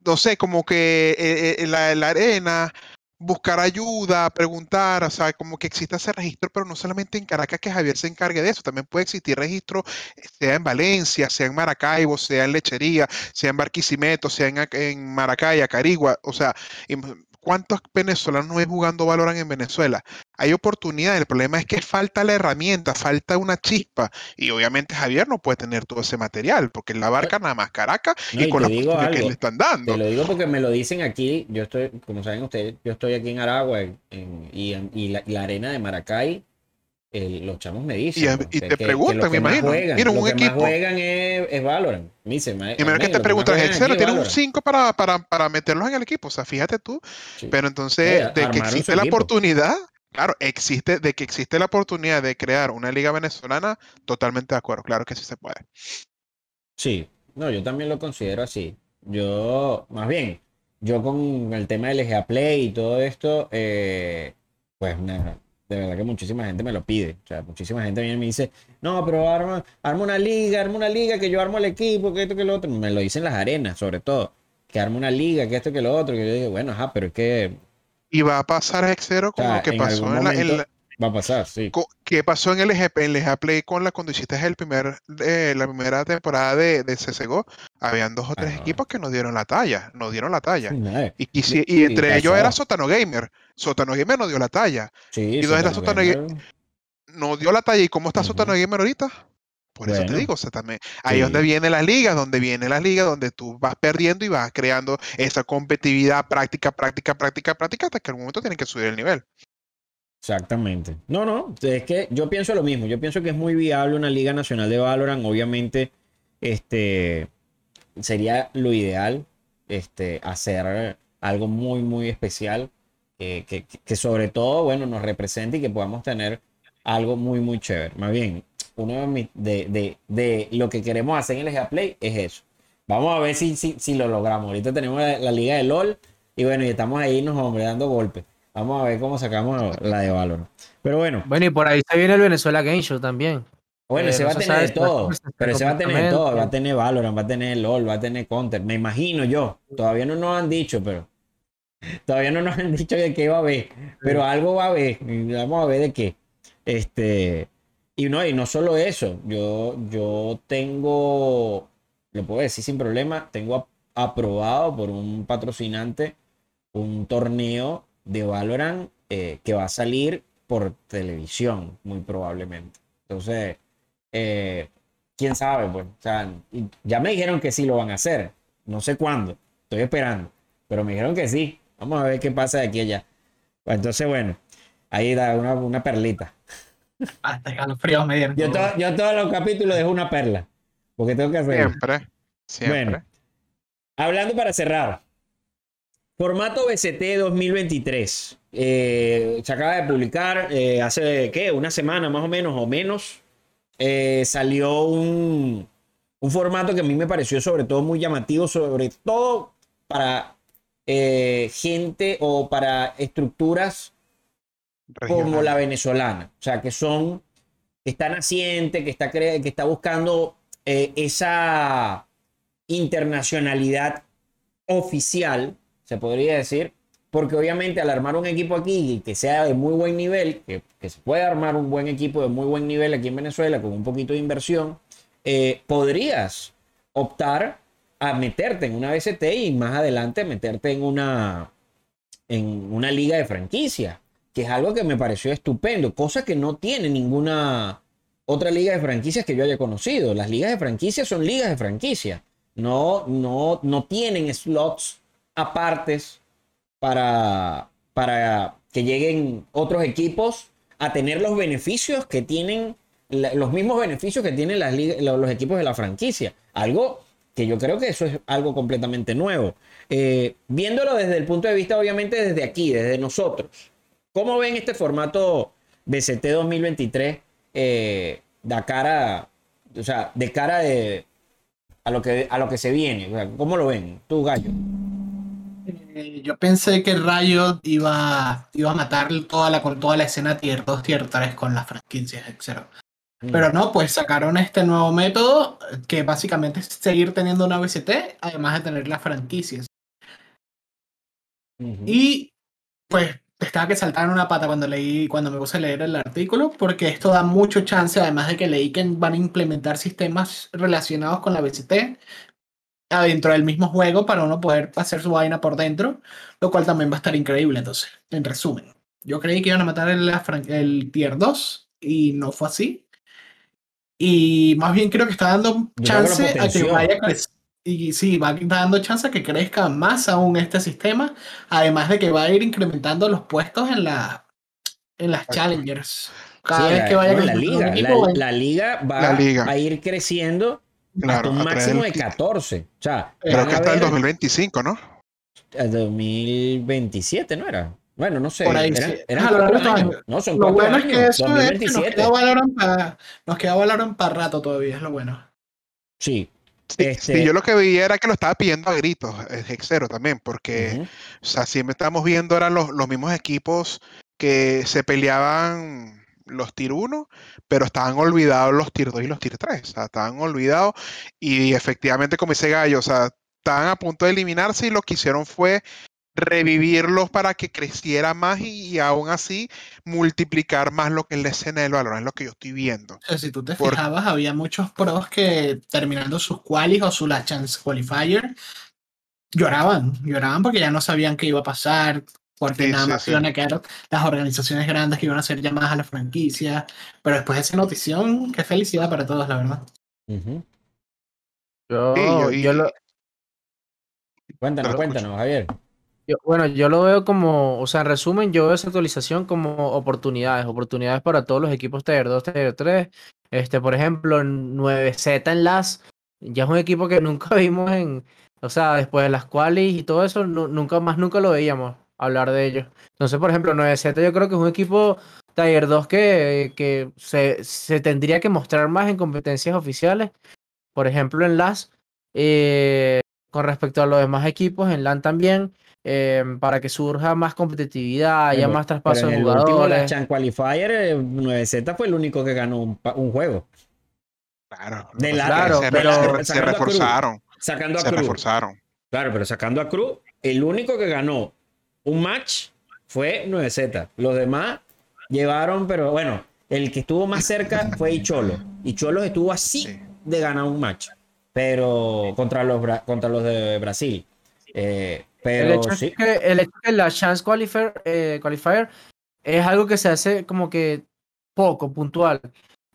No sé, como que eh, eh, la, arena buscar ayuda, preguntar, o sea, como que exista ese registro, pero no solamente en Caracas que Javier se encargue de eso, también puede existir registro, eh, sea en Valencia, sea en Maracaibo, sea en Lechería, sea en Barquisimeto, sea en, en Maracaya, Carigua, o sea, ¿Cuántos venezolanos no ven jugando Valorant en Venezuela? Hay oportunidad, el problema es que falta la herramienta, falta una chispa. Y obviamente Javier no puede tener todo ese material, porque la barca nada más Caracas y, con que le están dando. Te lo digo porque me lo dicen aquí, yo estoy, como saben ustedes, yo estoy aquí en Aragua y, la, arena de Maracay los chamos me dicen. Y, te preguntan, me imagino. Juegan, un equipo. juegan es, es Valorant. Me y menos que te preguntan, ¿el cero tienes un 5 para, para, para, meterlos en el equipo? O sea, fíjate tú. Pero entonces, de que existe la oportunidad, claro, existe, de que existe la oportunidad de crear una liga venezolana, totalmente de acuerdo. Claro que sí se puede. Sí, no, yo también lo considero así. Yo, más bien, yo con el tema del LGA Play y todo esto, eh, pues de verdad que muchísima gente me lo pide. O sea, muchísima gente viene y me dice, no, pero arma, arma una liga, arma una liga, que yo armo el equipo, que esto, que lo otro. Me lo dicen las arenas, sobre todo. Que arma una liga, que esto, que lo otro. Que yo digo, bueno, ajá, pero es que... Y va a pasar a cero como lo que pasó en la, Va a pasar, sí. ¿Qué pasó en el EG, en el Play con la cuando hiciste el primer, eh, la primera temporada de, de CSGO? Habían dos o tres equipos que nos dieron la talla, nos dieron la talla. y, y, entre ellos era Sotano Gamer. Sotano Gamer nos dio la talla. Sí, y dónde está Sotano Gamer. Nos dio la talla. ¿Y cómo está Sotano Gamer ahorita? Por eso te digo, o sea, también, ahí es donde viene las ligas, donde viene las ligas, donde tú vas perdiendo y vas creando esa competitividad práctica, práctica, práctica, práctica, hasta que en algún momento tienen que subir el nivel. Exactamente. No, no, es que yo pienso lo mismo. Yo pienso que es muy viable una Liga Nacional de Valorant. Obviamente, este sería lo ideal este, hacer algo muy, muy especial. que, sobre todo, bueno, nos represente y que podamos tener algo muy, muy chévere. Más bien, uno de, de, lo que queremos hacer en el GA Play es eso. Vamos a ver si, si, si lo logramos. Ahorita tenemos la, liga de LOL y bueno, y estamos ahí nos hombre dando golpes. Vamos a ver cómo sacamos la de Valor. Pero bueno. Bueno, y por ahí se viene el Venezuela Game Show también. Bueno, eh, se va a tener todo. Pero se va a tener todo. Va a tener Valorant, va a tener LOL, va a tener Counter. Me imagino yo. Todavía no nos han dicho, pero. Todavía no nos han [laughs] dicho de qué va a haber. Pero algo va a haber. Vamos a ver de qué. Este. Y no, y no solo eso. Yo, yo tengo. Lo puedo decir sin problema. Tengo aprobado por un patrocinante un torneo de Valorant eh, que va a salir por televisión, muy probablemente. Entonces, eh, quién sabe, pues. O sea, ya me dijeron que sí lo van a hacer. No sé cuándo. Estoy esperando. Pero me dijeron que sí. Vamos a ver qué pasa de aquí a allá. Pues entonces, bueno, ahí da una, una perlita. Hasta que los fríos me dieron. Yo, yo todos los capítulos dejo una perla. Porque tengo que hacer. Siempre. Siempre. Bueno, hablando para cerrar. Formato BCT 2023. Eh, se acaba de publicar eh, hace, ¿qué? Una semana más o menos o menos. Eh, salió un, un, formato que a mí me pareció sobre todo muy llamativo, sobre todo para gente o para estructuras como la venezolana. O sea, que son, que está naciente, que está, que está buscando esa internacionalidad oficial se podría decir, porque obviamente al armar un equipo aquí que sea de muy buen nivel, que, se puede armar un buen equipo de muy buen nivel aquí en Venezuela con un poquito de inversión, eh, podrías optar a meterte en una BCT y más adelante meterte en una, en una liga de franquicia, que es algo que me pareció estupendo, cosa que no tiene ninguna otra liga de franquicias que yo haya conocido. Las ligas de franquicias son ligas de franquicia. no, no, no tienen slots apartes para, para que lleguen otros equipos a tener los beneficios que tienen, los mismos beneficios que tienen las los equipos de la franquicia. Algo que yo creo que eso es algo completamente nuevo. Eh, viéndolo desde el punto de vista, obviamente, desde aquí, desde nosotros. ¿Cómo ven este formato BCT 2023 eh, de cara, o sea, de cara de, a, lo que, a lo que se viene? O sea, ¿Cómo lo ven? Tú, Gallo. Eh, yo pensé que Riot iba, iba a matar toda la, toda la escena tier 2, tier 3 con las franquicias, etc. Pero no, pues sacaron este nuevo método que básicamente es seguir teniendo una VCT, además de tener las franquicias. Y pues estaba que saltar una pata cuando leí, cuando me puse a leer el artículo, porque esto da mucho chance, además de que leí que van a implementar sistemas relacionados con la VCT adentro del mismo juego para uno poder hacer su vaina por dentro, lo cual también va a estar increíble. Entonces, en resumen, yo creí que iban a matar el, tier 2 y no fue así. Y más bien creo que está dando chance a que vaya crec- y sí, va dando chance a que crezca más aún este sistema, además de que va a ir incrementando los puestos en la en las challengers. Cada Sí, vez la- que vaya no, la un liga, equipo, la, va- la liga va La liga. a ir creciendo Claro, hasta un a través máximo de ti- 14. O sea, Creo que hasta el haber 2025, ¿no? el 2027, ¿no era? Bueno, no sé. Por ahí eran, sí. eran lo cuatro largo años. está- No, son Lo bueno es años. que eso es que nos 2027. queda Valorant para nos queda Valorant para rato todavía, es lo bueno. Sí. Sí, Este- sí, yo lo que veía era que lo estaba pidiendo a gritos, el Hexero también, porque. O sea, siempre estamos viendo eran los, los mismos equipos que se peleaban los tier 1, pero estaban olvidados los tier 2 y los tier 3. O sea, estaban olvidados y efectivamente, como dice Gallo, o sea, estaban a punto de eliminarse y lo que hicieron fue revivirlos para que creciera más y, y aún así multiplicar más lo que es la escena del valor, es lo que yo estoy viendo. O sea, si tú te Por- fijabas, había muchos pros que terminando sus qualis o su la chance qualifier lloraban, lloraban porque ya no sabían qué iba a pasar, porque Sí, nada más sí. iban a quedar las organizaciones grandes que iban a hacer llamadas a la franquicia, pero después de esa notición, qué felicidad para todos, la verdad. Ujú. Yo, Sí, yo- yo y- lo, Cuéntanos, cuéntanos, Javier. Yo- bueno, yo lo veo como, o sea, en resumen, yo veo esa actualización como oportunidades, oportunidades para todos los equipos Tier 2, Tier 3. Este, por ejemplo, 9Z en las, ya es un equipo que [laughs] nunca vimos en, o sea, después de las qualis y todo eso, nu- nunca más, nunca lo veíamos hablar de ellos. Entonces, por ejemplo, 9Z yo creo que es un equipo Tier 2 que, que se, se tendría que mostrar más en competencias oficiales. Por ejemplo, en las, eh, con respecto a los demás equipos, en LAN también eh, para que surja más competitividad, haya más traspaso Pero de en el último, la jugadores. Chan Qualifier, eh, 9Z fue el único que ganó un, juego. Claro, De que la- Claro, se, pero- se re- se sacando a Cruz. reforzaron, Sacando a se Cruz. reforzaron. Claro, pero sacando a Cruz, el único que ganó un match fue 9Z. Los demás llevaron, pero bueno, el que estuvo más cerca fue Icholo. Y Cholo estuvo así Sí. de ganar un match, pero contra los, contra los de Brasil. Eh, El pero hecho, sí, es que, el hecho que la Chance Qualifier, eh, qualifier es algo que se hace como que poco, puntual.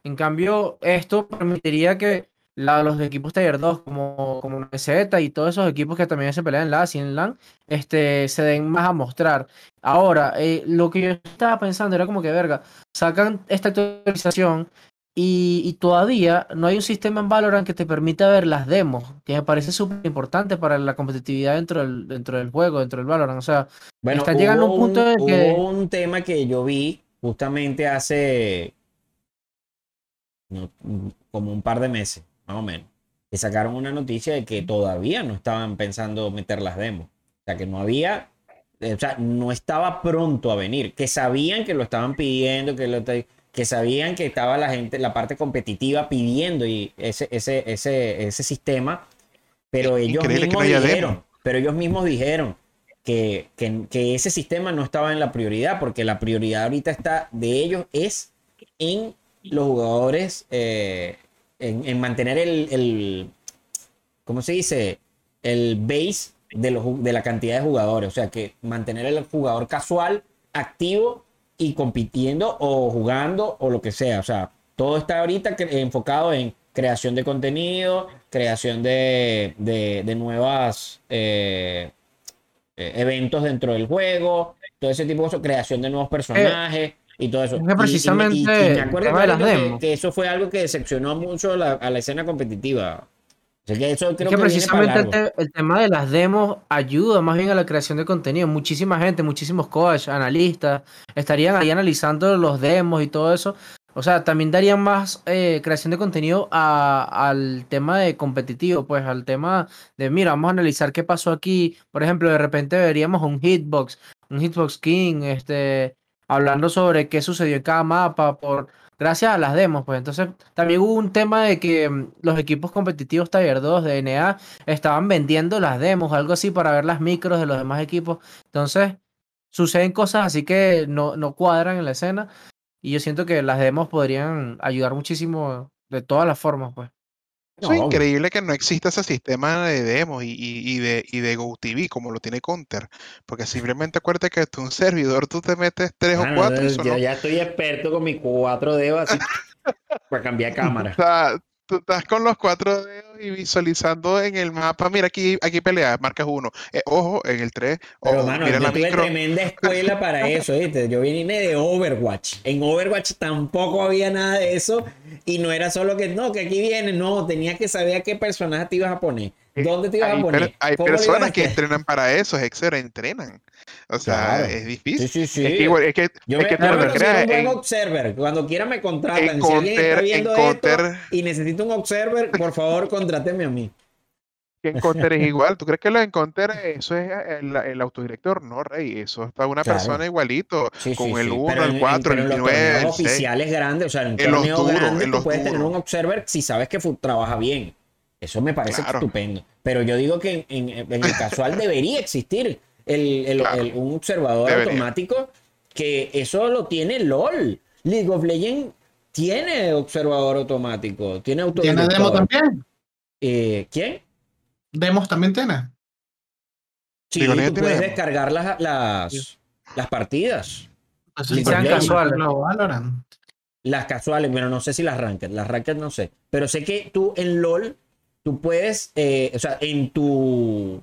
En cambio, esto permitiría que la- los equipos Tier 2 como, como Z y todos esos equipos que también se pelean en en LAN este, se den más a mostrar. Ahora, eh, lo que yo estaba pensando era como que, verga, sacan esta actualización y, y todavía no hay un sistema en Valorant que te permita ver las demos, que me parece súper importante para la competitividad dentro del, dentro del juego, dentro del Valorant. O sea, Bueno, Está llegando a un punto en que- hubo un tema que yo vi justamente hace no, como un par de meses, más o menos, que sacaron una noticia de que todavía no estaban pensando meter las demos. O sea, que no había, eh, o sea, no estaba pronto a venir, que sabían que lo estaban pidiendo, que lo que sabían que estaba la gente, la parte competitiva pidiendo y ese, ese, ese, ese sistema, pero ellos Increíble que mismos no haya demo. dijeron, pero ellos mismos dijeron que, que, que ese sistema no estaba en la prioridad, porque la prioridad ahorita está de ellos es en los jugadores, eh, en, en mantener el, el, ¿cómo se dice? El base de, los, de la cantidad de jugadores, o sea, que mantener el jugador casual activo y compitiendo o jugando o lo que sea, o sea, todo está ahorita enfocado en creación de contenido, creación de, de, de nuevas eh, eh, eventos dentro del juego, todo ese tipo de cosas, creación de nuevos personajes y todo eso. es que Y- y- y- precisamente y me el acuerdo que- eso fue algo que decepcionó mucho la- a la escena competitiva. O sea que eso creo Es que que viene para precisamente el, largo. te- el tema de las demos ayuda más bien a la creación de contenido. Muchísima gente, muchísimos coaches, analistas, estarían ahí analizando los demos y todo eso. O sea, también darían más eh, creación de contenido a- al tema de competitivo, pues al tema de, mira, vamos a analizar qué pasó aquí. Por ejemplo, de repente veríamos un hitbox, un hitbox king, este, hablando sobre qué sucedió en cada mapa, por gracias a las demos, pues entonces también hubo un tema de que mm, los equipos competitivos Tier 2 de NA estaban vendiendo las demos, algo así, para ver las micros de los demás equipos. Entonces, suceden cosas así que no, no cuadran en la escena. Y yo siento que las demos podrían ayudar muchísimo de todas las formas, pues. Eso es increíble que no exista ese sistema de demos y, y- y de, y de GoTV como lo tiene Counter. Porque simplemente acuérdate que tú un servidor tú te metes tres o cuatro y yo no- ya estoy experto con mis cuatro dedos así para cambiar [laughs] cámara. O sea, tú estás con los cuatro dedos y visualizando en el mapa. Mira, aquí, aquí pelea, marcas uno. Eh, ojo, en el 3. Pero, Ojo, mano, mira yo la tuve micro. tremenda escuela para eso, ¿viste? Yo vine de Overwatch. En Overwatch tampoco había nada de eso. Y no era solo que, no, que aquí viene. No, tenías que saber a qué personaje te ibas a poner. ¿Dónde te ibas Hay, a per- poner? hay ¿Cómo lo ibas a personas que entrenan para eso, Hexer, entrenan. O sea, Claro. es Sí, difícil. sí, sí. Es que, igual- es que, Yo es me, que tú no creas, un buen en- observer. Cuando quiera me contratan. en si alguien está viendo en esto y necesita un observer, por favor, contráteme a mí. que en Counter es igual. ¿Tú crees que lo en Counter eso es el, el autodirector? No, Rey. Eso está una Claro. persona igualito. Sí, con sí, el sí. 1, Pero en- el en- 4, pero en el los 9, torneos el 6. oficiales grandes, o sea, en En los torneo duros, grande en tú puedes tener un observer si sabes que trabaja bien. Eso me parece Claro. estupendo. Pero yo digo que en, en- en el casual debería existir el, el- Claro. el- un observador Debería. automático que eso lo tiene LOL. League of Legends tiene observador automático, tiene ¿Tiene demo también? Eh, ¿Quién? ¿Demos también tiene? Sí, tú puedes demo. descargar las, las, las partidas. Entonces, Y ¿por sean qué no casuales. lo Valorant? Las casuales, pero no sé si las ranked. Las ranked no sé. Pero sé que tú en LOL, tú puedes, eh, o sea, en tu,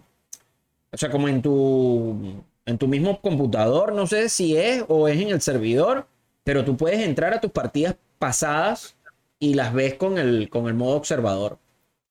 o sea, como en tu, en tu mismo computador, no sé si es o es en el servidor, pero tú puedes entrar a tus partidas pasadas y las ves con el, con el modo observador.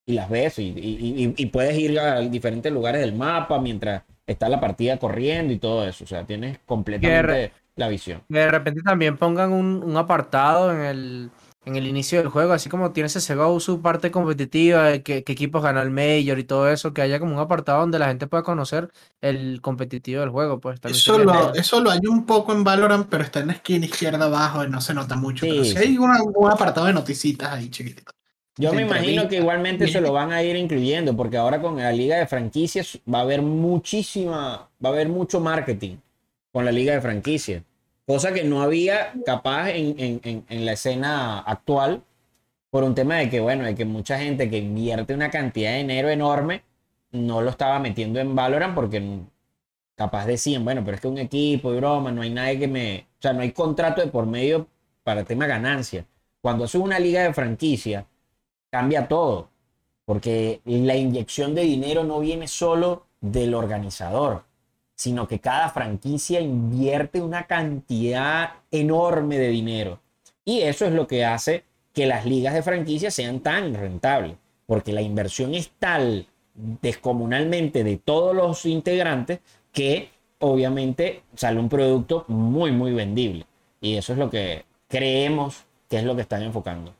Y las ves y, y- y- y puedes ir a diferentes lugares del mapa mientras está la partida corriendo y todo eso. O sea, tienes completamente la visión. Que de repente también pongan un, un apartado en el, en el inicio del juego, así como tiene CSGO su parte competitiva, de qué, qué equipos ganó el Major y todo eso, que haya como un apartado donde la gente pueda conocer el competitivo del juego, pues también Eso lo, eso lo hay un poco en Valorant, pero está en la esquina izquierda abajo y no se nota mucho. pero Sí, sí sí. hay una- un apartado de noticitas ahí chiquitito. Yo me imagino que igualmente se lo [laughs] van a ir incluyendo, porque ahora con la liga de franquicias va a haber muchísima, va a haber mucho marketing con la liga de franquicias, cosa que no había capaz en, en- en- la escena actual, por un tema de que, bueno, de que mucha gente que invierte una cantidad de dinero enorme no lo estaba metiendo en Valorant porque capaz decían, bueno, pero es que un equipo y broma, no hay nadie que me, o sea, no hay contrato de por medio para el tema ganancia. Cuando haces una liga de franquicia, cambia todo. Porque la inyección de dinero no viene solo del organizador, sino que cada franquicia invierte una cantidad enorme de dinero. Y eso es lo que hace que las ligas de franquicia sean tan rentables. Porque la inversión es tal descomunalmente de todos los integrantes que obviamente sale un producto muy, muy vendible. Y eso es lo que creemos que es lo que están enfocando.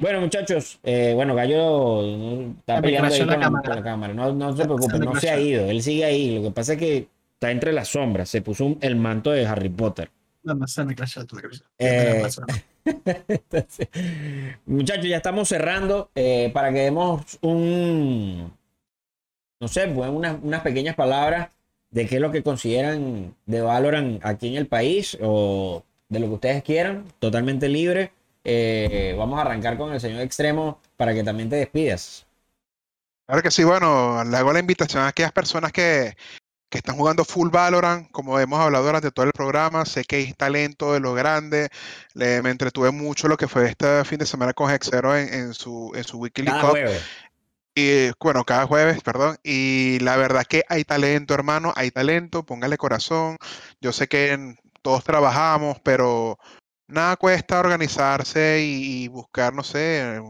Bueno, muchachos, eh, bueno, Gallo mm, está peleando ahí con la cámara. con la cámara. No, no se preocupe, no se ha ido. Él sigue ahí. Lo que pasa es que está entre las sombras. Se puso un- el manto de Harry Potter. No, no se me. Eh. [laughs] Entonces, muchachos, ya estamos cerrando eh, para que demos un, no sé, pues unas, unas pequeñas palabras de qué es lo que consideran de Valorant aquí en el país o de lo que ustedes quieran, totalmente libre. Eh, vamos a arrancar con el señor Extremo para que también te despidas. Claro que sí, bueno, le hago la invitación a aquellas personas que, que están jugando full Valorant, como hemos hablado durante todo el programa, sé que hay talento de lo grande, le- me entretuve mucho lo que fue este fin de semana con Hexero en, en su, en su Weekly Cada Cup. jueves. Y bueno, cada jueves, perdón. Y la verdad que hay talento, hermano, hay talento, póngale corazón. Yo sé que en- todos trabajamos, pero nada cuesta organizarse y, y buscar, no sé,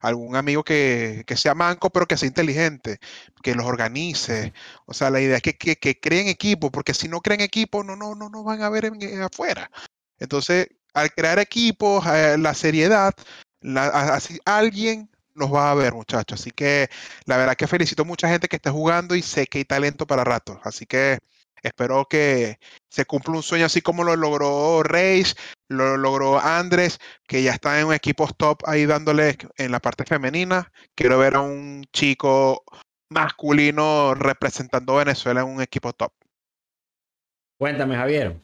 algún amigo que, que sea manco, pero que sea inteligente, que los organice. O sea, la idea es que, que, que creen equipo, porque si no creen equipo, no, no, no, no van a ver en- en afuera. Entonces, al crear equipos, eh, la seriedad, la- así alguien nos va a ver, muchachos. Así que la verdad que felicito a mucha gente que está jugando y sé que hay talento para rato. Así que espero que se cumpla un sueño así como lo logró Reis, lo logró Andrés, que ya está en equipos top ahí dándole en la parte femenina. Quiero ver a un chico masculino representando a Venezuela en un equipo top. Cuéntame, Javier.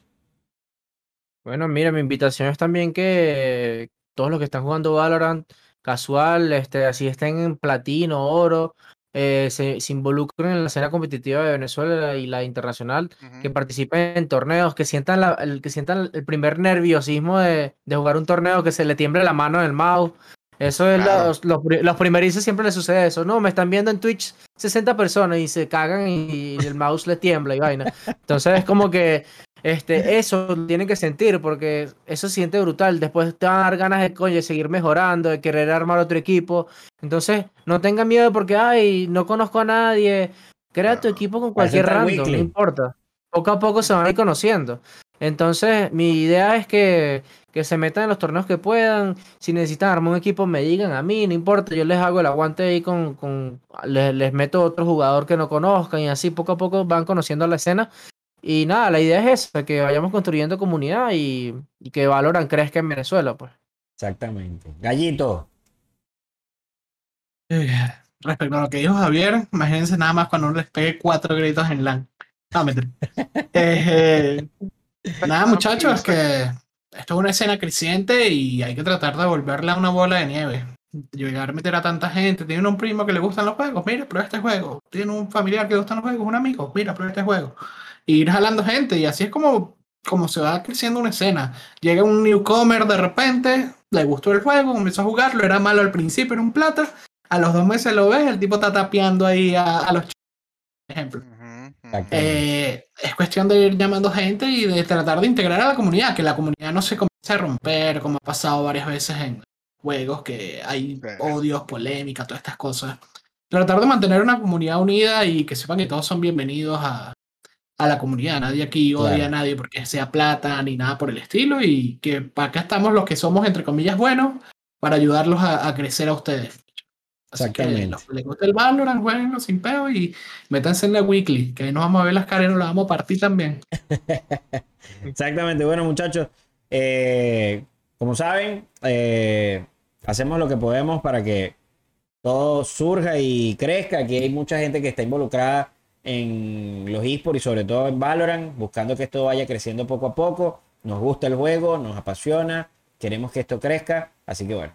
Bueno, mira, mi invitación es también que todos los que están jugando Valorant casual, este, así estén en platino, oro, eh, se, se involucren en la escena competitiva de Venezuela y la internacional, que participen en torneos, que sientan, la- el, que sientan el primer nerviosismo de, de jugar un torneo, que se le tiemble la mano en el mouse. Eso es Claro. los, los, los primerizos siempre les sucede eso. No, me están viendo en Twitch 60 personas y se cagan y, el mouse le tiembla y vaina. Entonces es como que este, eso tienen que sentir porque eso se siente brutal. Después te van a dar ganas de coño, de seguir mejorando, de querer armar otro equipo. Entonces no tengan miedo porque, ay, no conozco a nadie. Crea tu equipo con cualquier random, no importa. Poco a poco se van a ir conociendo. Entonces, mi idea es que, que se metan en los torneos que puedan. Si necesitan armar un equipo, me digan a mí, no importa. Yo les hago el aguante ahí con. con les, les meto otro jugador que no conozcan y así poco a poco van conociendo la escena. Y nada, la idea es esa, que vayamos construyendo comunidad y, y que Valorant crezca en Venezuela, pues. Exactamente. Gallito. Eh, respecto a lo que dijo Javier, imagínense nada más cuando uno les pegue cuatro gritos en LAN. No, mentira. [laughs] Eh, nada, muchachos, que esto es una escena creciente y hay que tratar de volverla una bola de nieve. Llegar a meter a tanta gente. Tiene un primo que le gustan los juegos, mira, prueba este juego. Tiene un familiar que le gustan los juegos, un amigo, mira, prueba este juego. Ir jalando gente y así es como, como se va creciendo una escena. Llega un newcomer de repente, le gustó el juego, comenzó a jugarlo, era malo al principio, era un plata. A los dos meses lo ves, el tipo está tapeando ahí a, a los chicos, por ejemplo. Eh, es cuestión de ir llamando gente y de tratar de integrar a la comunidad, que la comunidad no se comience a romper, como ha pasado varias veces en juegos, que hay Sí. odios, polémica, todas estas cosas. Tratar de mantener una comunidad unida y que sepan que todos son bienvenidos a, a la comunidad. Nadie aquí odia Claro. a nadie porque sea plata ni nada por el estilo y que para acá estamos los que somos, entre comillas, buenos para ayudarlos a, a crecer a ustedes. Así que Exactamente. los que les gusta el Valorant, jueguenlo sin peo y métanse en la weekly, que ahí nos vamos a ver las caras y nos las vamos a partir también. [laughs] Exactamente. Bueno, muchachos, eh, como saben, eh, hacemos lo que podemos para que todo surja y crezca. Aquí hay mucha gente que está involucrada en los esports y sobre todo en Valorant, buscando que esto vaya creciendo poco a poco. Nos gusta el juego, nos apasiona, queremos que esto crezca. Así que bueno.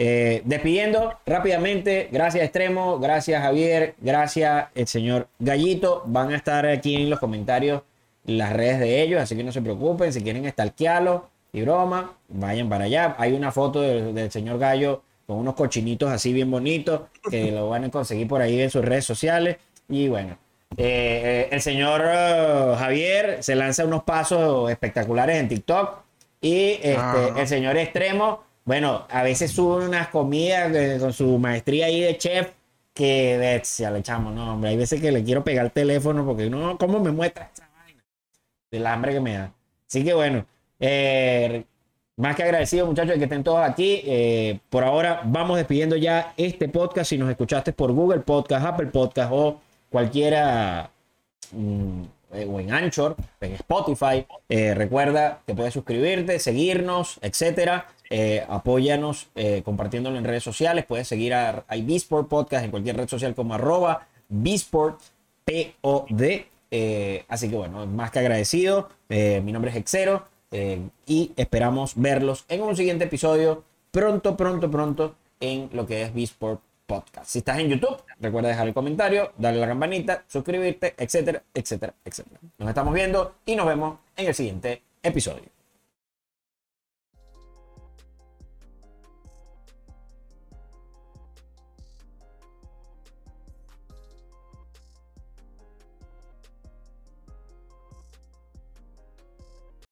Eh, despidiendo rápidamente, gracias Extremo, gracias Javier, gracias el señor Gallito. Van a estar aquí en los comentarios las redes de ellos, así que no se preocupen. Si quieren estalquearlo y broma, vayan para allá. Hay una foto del, del señor Gallo con unos cochinitos así bien bonitos que lo van a conseguir por ahí en sus redes sociales. Y bueno, eh, el señor eh, Javier se lanza unos pasos espectaculares en TikTok. Y este, Ah. el señor Extremo, bueno, a veces sube unas comidas eh, con su maestría ahí de chef que bestia, le echamos, no, hombre. Hay veces que le quiero pegar el teléfono porque no, ¿cómo me muestra esta vaina? Del hambre que me da. Así que bueno, eh, más que agradecido, muchachos, de que estén todos aquí. Eh, por ahora, vamos despidiendo ya este podcast. Si nos escuchaste por Google Podcast, Apple Podcast o cualquiera mm, eh, o en Anchor, en Spotify. Eh, recuerda que puedes suscribirte, seguirnos, etcétera. Eh, apóyanos compartiéndolo en redes sociales. Puedes seguir a, a Bisport Podcast en cualquier red social como arroba Bisport POD. Así que bueno, más que agradecido. Mi nombre es Exero y esperamos verlos en un siguiente episodio pronto, pronto, pronto en lo que es Bisport Podcast. Si estás en YouTube, recuerda dejar el comentario, darle a la campanita, suscribirte, etcétera, etcétera, etcétera. Nos estamos viendo y nos vemos en el siguiente episodio.